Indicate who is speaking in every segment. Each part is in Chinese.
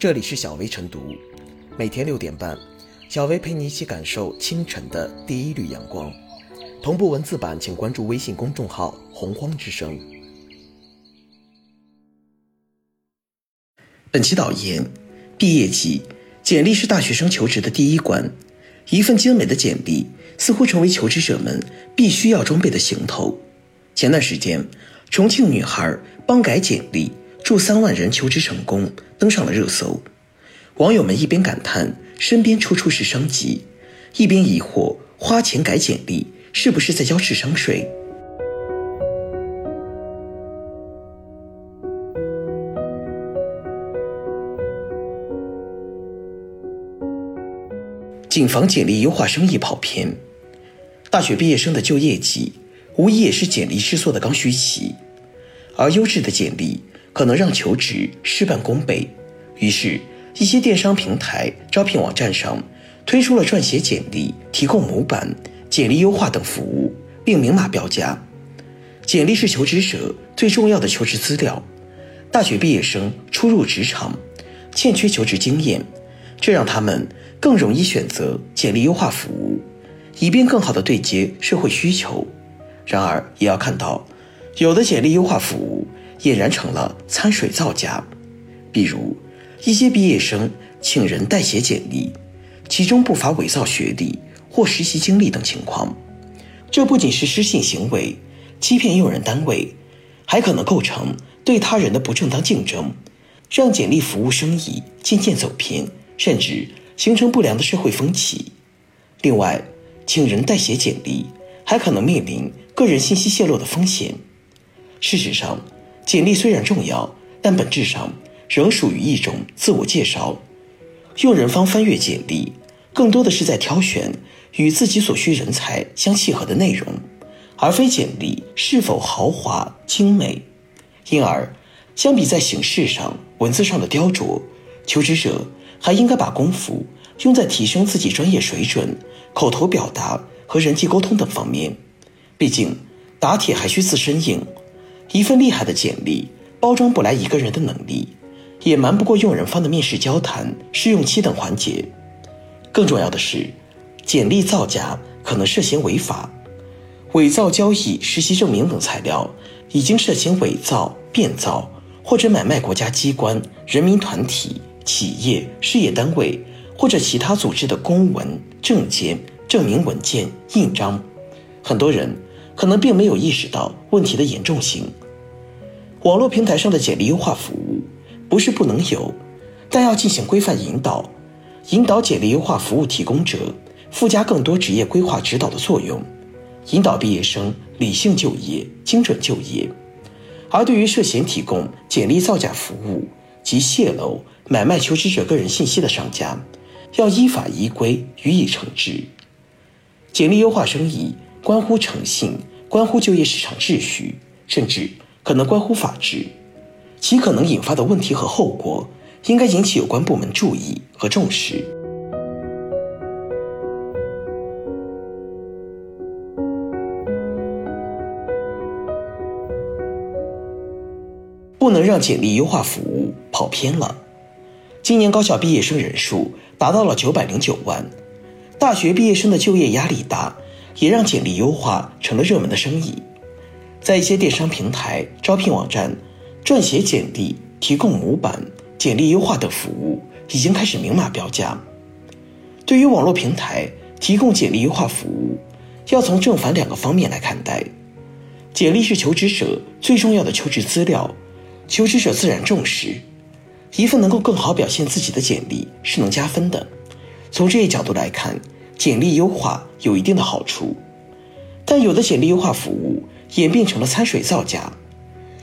Speaker 1: 这里是小薇晨读，每天六点半，小薇陪你一起感受清晨的第一缕阳光。同步文字版，请关注微信公众号“洪荒之声”。本期导言：毕业季，简历是大学生求职的第一关。一份精美的简历似乎成为求职者们必须要装备的行头。前段时间，重庆女孩帮改简历。助三万人求职成功，登上了热搜。网友们一边感叹身边处处是商机，一边疑惑花钱改简历是不是在交智商税？谨防简历优化生意跑偏。大学毕业生的就业季，无疑也是简历试错的刚需期，而优质的简历。可能让求职事半功倍，于是，一些电商平台、招聘网站上推出了撰写简历、提供模板、简历优化等服务，并明码标价。简历是求职者最重要的求职资料，大学毕业生初入职场，欠缺求职经验，这让他们更容易选择简历优化服务，以便更好地对接社会需求。然而，也要看到，有的简历优化服务。俨然成了掺水造假，比如一些毕业生请人代写简历，其中不乏伪造学历或实习经历等情况。这不仅是失信行为，欺骗用人单位，还可能构成对他人的不正当竞争，让简历服务生意渐渐走偏，甚至形成不良的社会风气。另外，请人代写简历还可能面临个人信息泄露的风险。事实上，简历虽然重要，但本质上仍属于一种自我介绍。用人方翻阅简历，更多的是在挑选与自己所需人才相契合的内容，而非简历是否豪华精美。因而，相比在形式上、文字上的雕琢，求职者还应该把功夫用在提升自己专业水准、口头表达和人际沟通等方面。毕竟，打铁还需自身硬。一份厉害的简历，包装不来一个人的能力，也瞒不过用人方的面试、交谈、试用期等环节。更重要的是，简历造假可能涉嫌违法，伪造交易实习证明等材料，已经涉嫌伪造、变造或者买卖国家机关、人民团体、企业、事业单位或者其他组织的公文、证件、证明文件、印章。很多人可能并没有意识到问题的严重性。网络平台上的简历优化服务不是不能有，但要进行规范引导，引导简历优化服务提供者附加更多职业规划指导的作用，引导毕业生理性就业、精准就业。而对于涉嫌提供简历造假服务及泄露、买卖求职者个人信息的商家，要依法依规予以惩治。简历优化生意关乎诚信，关乎就业市场秩序，甚至。可能关乎法治，其可能引发的问题和后果，应该引起有关部门注意和重视。不能让简历优化服务跑偏了。今年高校毕业生人数达到了九百零九万，大学毕业生的就业压力大，也让简历优化成了热门的生意。在一些电商平台、招聘网站，撰写简历、提供模板、简历优化等服务已经开始明码标价。对于网络平台提供简历优化服务，要从正反两个方面来看待。简历是求职者最重要的求职资料，求职者自然重视。一份能够更好表现自己的简历是能加分的。从这一角度来看，简历优化有一定的好处。但有的简历优化服务，演变成了掺水造假，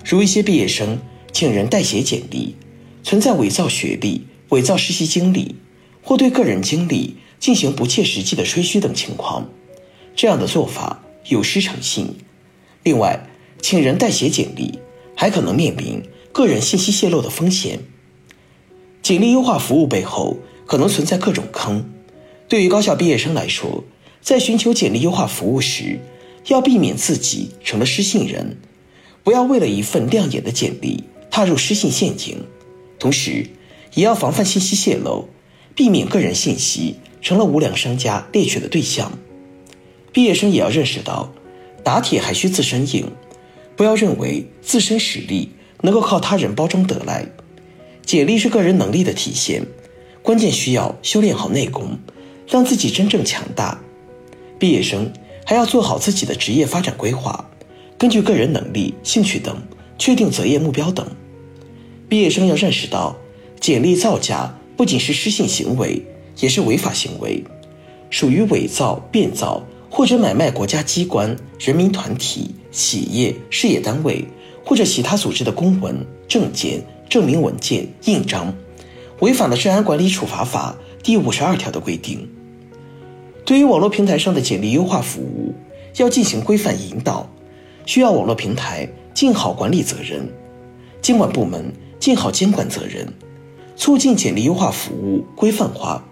Speaker 1: 如一些毕业生请人代写简历，存在伪造学历、伪造实习经历，或对个人经历进行不切实际的吹嘘等情况，这样的做法有失诚信。另外，请人代写简历还可能面临个人信息泄露的风险。简历优化服务背后可能存在各种坑，对于高校毕业生来说，在寻求简历优化服务时，要避免自己成了失信人，不要为了一份亮眼的简历踏入失信陷阱。同时，也要防范信息泄露，避免个人信息成了无良商家猎取的对象。毕业生也要认识到，打铁还需自身硬，不要认为自身实力能够靠他人包装得来。简历是个人能力的体现，关键需要修炼好内功，让自己真正强大。毕业生还要做好自己的职业发展规划，根据个人能力、兴趣等确定择业目标等。毕业生要认识到，简历造假不仅是失信行为，也是违法行为，属于伪造、变造或者买卖国家机关、人民团体、企业、事业单位或者其他组织的公文、证件。证明文件、印章，违反了《治安管理处罚法》第五十二条的规定。对于网络平台上的简历优化服务，要进行规范引导，需要网络平台尽好管理责任，监管部门尽好监管责任，促进简历优化服务规范化。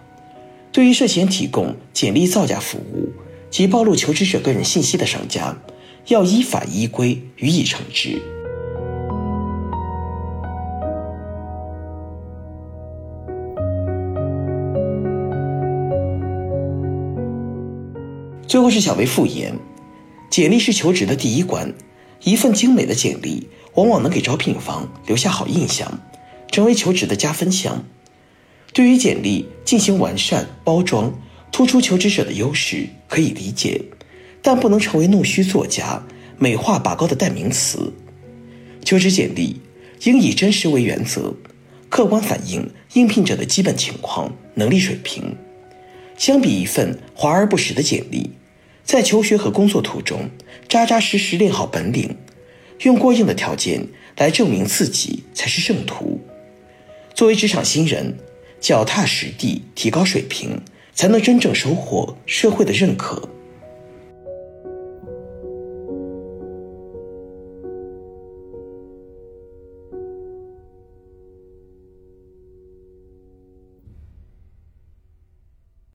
Speaker 1: 对于涉嫌提供简历造假服务及暴露求职者个人信息的商家，要依法依规予以惩治。最后是小薇复言，简历是求职的第一关，一份精美的简历往往能给招聘方留下好印象，成为求职的加分项。对于简历进行完善包装，突出求职者的优势可以理解，但不能成为弄虚作假、美化拔高的代名词。求职简历应以真实为原则，客观反映应聘者的基本情况、能力水平。相比一份华而不实的简历，在求学和工作途中扎扎实实练好本领，用过硬的条件来证明自己才是正途。作为职场新人，脚踏实地提高水平，才能真正收获社会的认可。